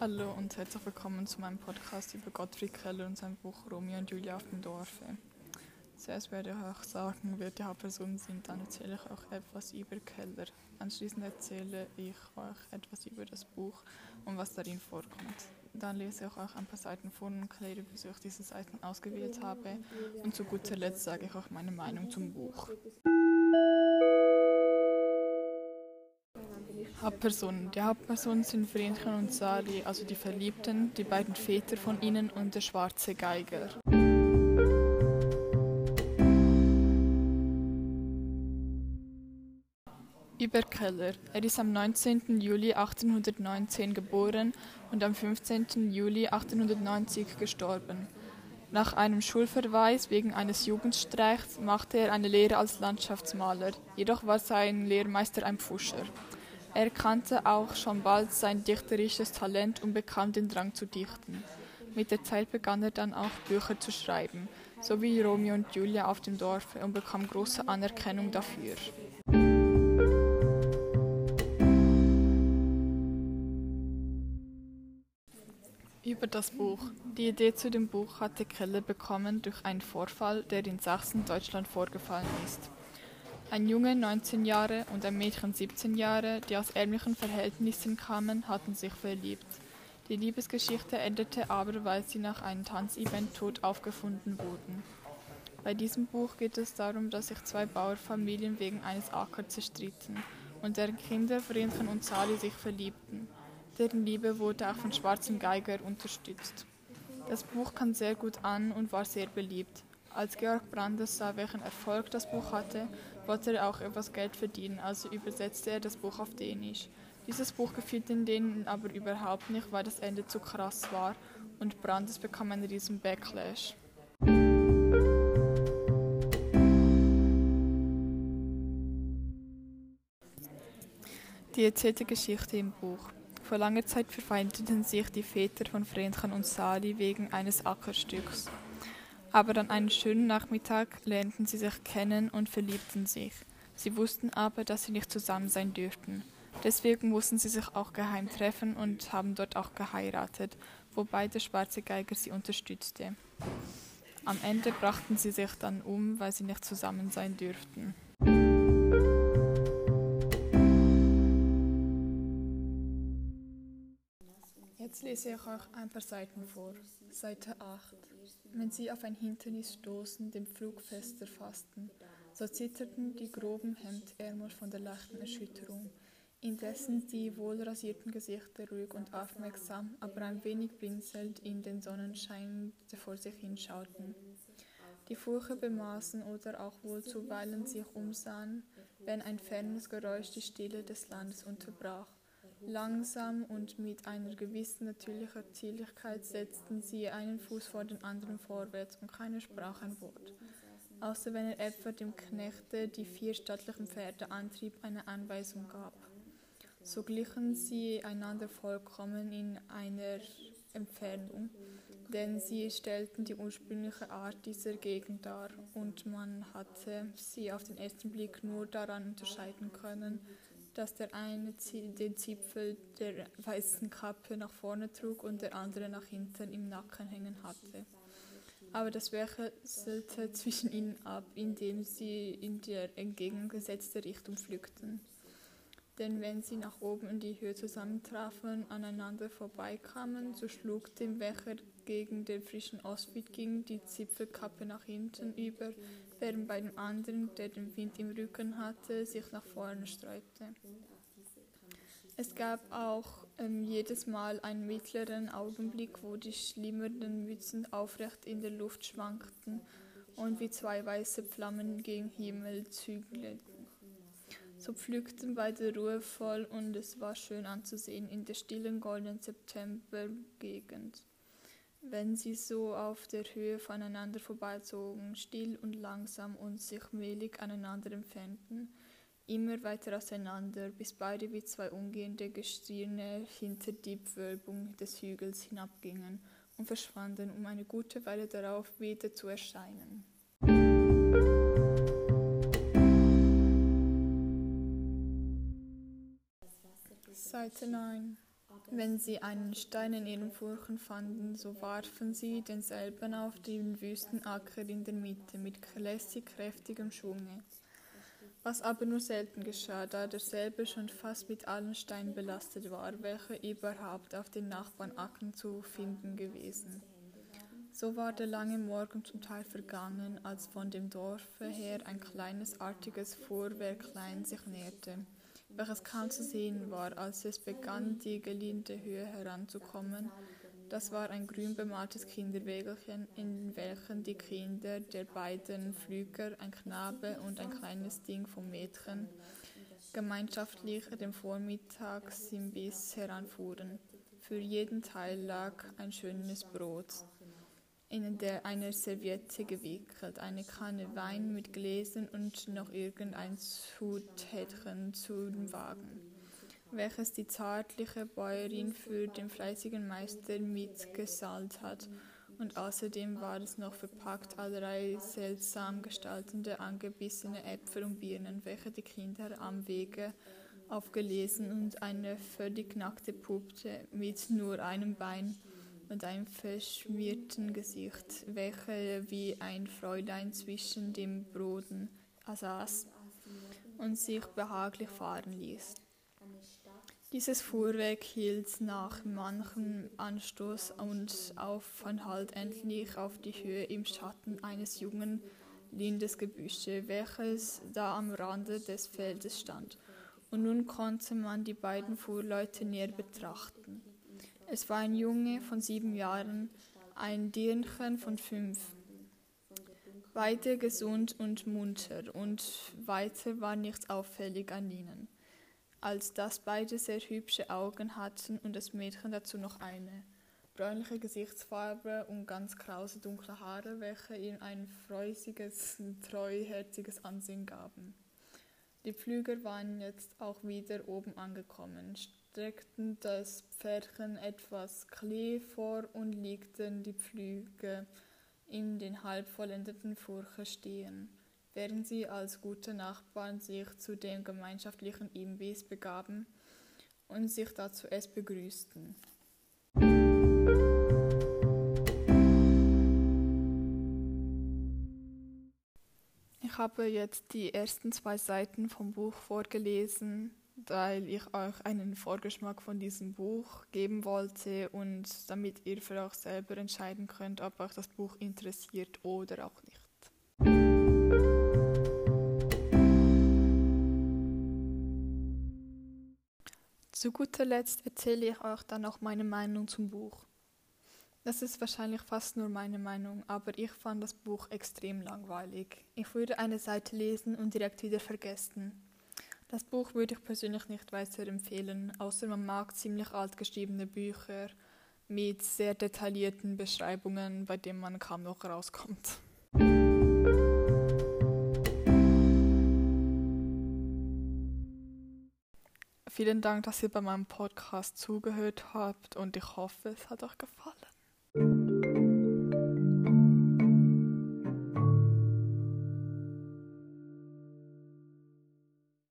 Hallo und herzlich willkommen zu meinem Podcast über Gottfried Keller und sein Buch Romeo und Julia auf dem Dorfe. Zuerst werde ich euch sagen, wer die Hauptpersonen sind, dann erzähle ich euch etwas über Keller. Anschließend erzähle ich euch etwas über das Buch und was darin vorkommt. Dann lese ich euch ein paar Seiten vor und erkläre, wieso ich diese Seiten ausgewählt habe. Und zu guter Letzt sage ich euch meine Meinung zum Buch. Hauptpersonen. Die Hauptpersonen sind Vrenchen und Sali, also die Verliebten, die beiden Väter von ihnen und der schwarze Geiger. Über Keller. Er ist am 19. Juli 1819 geboren und am 15. Juli 1890 gestorben. Nach einem Schulverweis wegen eines Jugendstreichs machte er eine Lehre als Landschaftsmaler, jedoch war sein Lehrmeister ein Pfuscher. Er kannte auch schon bald sein dichterisches Talent und bekam den Drang zu dichten. Mit der Zeit begann er dann auch Bücher zu schreiben, so wie Romeo und Julia auf dem Dorf und bekam große Anerkennung dafür. Über das Buch. Die Idee zu dem Buch hatte Keller bekommen durch einen Vorfall, der in Sachsen, Deutschland vorgefallen ist. Ein Junge 19 Jahre und ein Mädchen 17 Jahre, die aus ärmlichen Verhältnissen kamen, hatten sich verliebt. Die Liebesgeschichte endete aber, weil sie nach einem Tanzevent tot aufgefunden wurden. Bei diesem Buch geht es darum, dass sich zwei Bauernfamilien wegen eines Ackers zerstritten und deren Kinder Vrenchen und Sali sich verliebten. Deren Liebe wurde auch von Schwarzem Geiger unterstützt. Das Buch kam sehr gut an und war sehr beliebt. Als Georg Brandes sah, welchen Erfolg das Buch hatte, wollte er auch etwas Geld verdienen, also übersetzte er das Buch auf Dänisch. Dieses Buch gefiel den Dänen aber überhaupt nicht, weil das Ende zu krass war und Brandes bekam einen riesen Backlash. Die erzählte Geschichte im Buch. Vor langer Zeit verfeindeten sich die Väter von Vrenchen und Sali wegen eines Ackerstücks aber an einem schönen Nachmittag lernten sie sich kennen und verliebten sich. Sie wussten aber, dass sie nicht zusammen sein dürften. Deswegen mussten sie sich auch geheim treffen und haben dort auch geheiratet, wobei der schwarze Geiger sie unterstützte. Am Ende brachten sie sich dann um, weil sie nicht zusammen sein dürften. Jetzt lese ich euch ein paar Seiten vor. Seite 8. Wenn sie auf ein Hindernis stoßen, den Flug fester fassten, so zitterten die groben Hemdärmel von der leichten Erschütterung, indessen die wohlrasierten Gesichter ruhig und aufmerksam, aber ein wenig blinzelnd in den Sonnenschein vor sich hinschauten. Die Furche bemaßen oder auch wohl zuweilen sich umsahen, wenn ein fernes Geräusch die Stille des Landes unterbrach. Langsam und mit einer gewissen natürlicher Zierlichkeit setzten sie einen Fuß vor den anderen vorwärts und keiner sprach ein Wort, außer wenn er etwa dem Knechte die vier stattlichen Pferde antrieb, eine Anweisung gab. So glichen sie einander vollkommen in einer Entfernung, denn sie stellten die ursprüngliche Art dieser Gegend dar, und man hatte sie auf den ersten Blick nur daran unterscheiden können, dass der eine den Zipfel der weißen Kappe nach vorne trug und der andere nach hinten im Nacken hängen hatte. Aber das wechselte zwischen ihnen ab, indem sie in der entgegengesetzte Richtung pflückten. Denn wenn sie nach oben in die Höhe zusammentrafen, aneinander vorbeikamen, so schlug dem, welcher gegen den frischen Ostwind ging, die Zipfelkappe nach hinten über, während bei dem anderen, der den Wind im Rücken hatte, sich nach vorne sträubte. Es gab auch ähm, jedes Mal einen mittleren Augenblick, wo die schlimmernden Mützen aufrecht in der Luft schwankten und wie zwei weiße Flammen gegen Himmel zügelten. So pflückten beide ruhevoll und es war schön anzusehen in der stillen goldenen Septembergegend wenn sie so auf der Höhe voneinander vorbeizogen, still und langsam und sich mehlig aneinander entfernten, immer weiter auseinander, bis beide wie zwei umgehende Gestirne hinter die Wölbung des Hügels hinabgingen und verschwanden, um eine gute Weile darauf wieder zu erscheinen. Seite 9 Wenn sie einen Stein in ihren Furchen fanden, so warfen sie denselben auf den wüsten Acker in der Mitte mit lässig kräftigem Schwunge. Was aber nur selten geschah, da derselbe schon fast mit allen Steinen belastet war, welche überhaupt auf den Nachbarnackern zu finden gewesen. So war der lange Morgen zum Teil vergangen, als von dem Dorfe her ein kleines artiges Fuhrwerklein sich näherte welches kaum zu sehen war, als es begann, die geliehene Höhe heranzukommen. Das war ein grün bemaltes Kinderwägelchen, in welchem die Kinder der beiden Flüger, ein Knabe und ein kleines Ding vom Mädchen, gemeinschaftlich dem Vormittagsimbiss heranfuhren. Für jeden Teil lag ein schönes Brot in der eine Serviette gewickelt, eine Kanne Wein mit Gläsern und noch irgendein Zutätchen zum Wagen, welches die zärtliche Bäuerin für den fleißigen Meister mitgesallt hat. Und außerdem war es noch verpackt allerlei seltsam gestaltende, angebissene Äpfel und Birnen, welche die Kinder am Wege aufgelesen und eine völlig nackte Puppe mit nur einem Bein und einem verschmierten Gesicht, welcher wie ein Fräulein zwischen dem Broden saß und sich behaglich fahren ließ. Dieses Fuhrwerk hielt nach manchem Anstoß und Aufenthalt endlich auf die Höhe im Schatten eines jungen Lindesgebüsche, welches da am Rande des Feldes stand. Und nun konnte man die beiden Fuhrleute näher betrachten. Es war ein Junge von sieben Jahren, ein Dirnchen von fünf. Beide gesund und munter, und weiter war nichts auffällig an ihnen, als dass beide sehr hübsche Augen hatten und das Mädchen dazu noch eine bräunliche Gesichtsfarbe und ganz krause dunkle Haare, welche ihm ein freusiges, treuherziges Ansehen gaben. Die Pflüger waren jetzt auch wieder oben angekommen, streckten das Pferdchen etwas Klee vor und legten die Pflüge in den halbvollendeten Furche stehen, während sie als gute Nachbarn sich zu dem gemeinschaftlichen Imbiss begaben und sich dazu es begrüßten. Ich habe jetzt die ersten zwei Seiten vom Buch vorgelesen weil ich euch einen Vorgeschmack von diesem Buch geben wollte und damit ihr für euch selber entscheiden könnt, ob euch das Buch interessiert oder auch nicht. Zu guter Letzt erzähle ich euch dann noch meine Meinung zum Buch. Das ist wahrscheinlich fast nur meine Meinung, aber ich fand das Buch extrem langweilig. Ich würde eine Seite lesen und direkt wieder vergessen. Das Buch würde ich persönlich nicht weiterempfehlen, außer man mag ziemlich alt geschriebene Bücher mit sehr detaillierten Beschreibungen, bei denen man kaum noch rauskommt. Vielen Dank, dass ihr bei meinem Podcast zugehört habt und ich hoffe, es hat euch gefallen.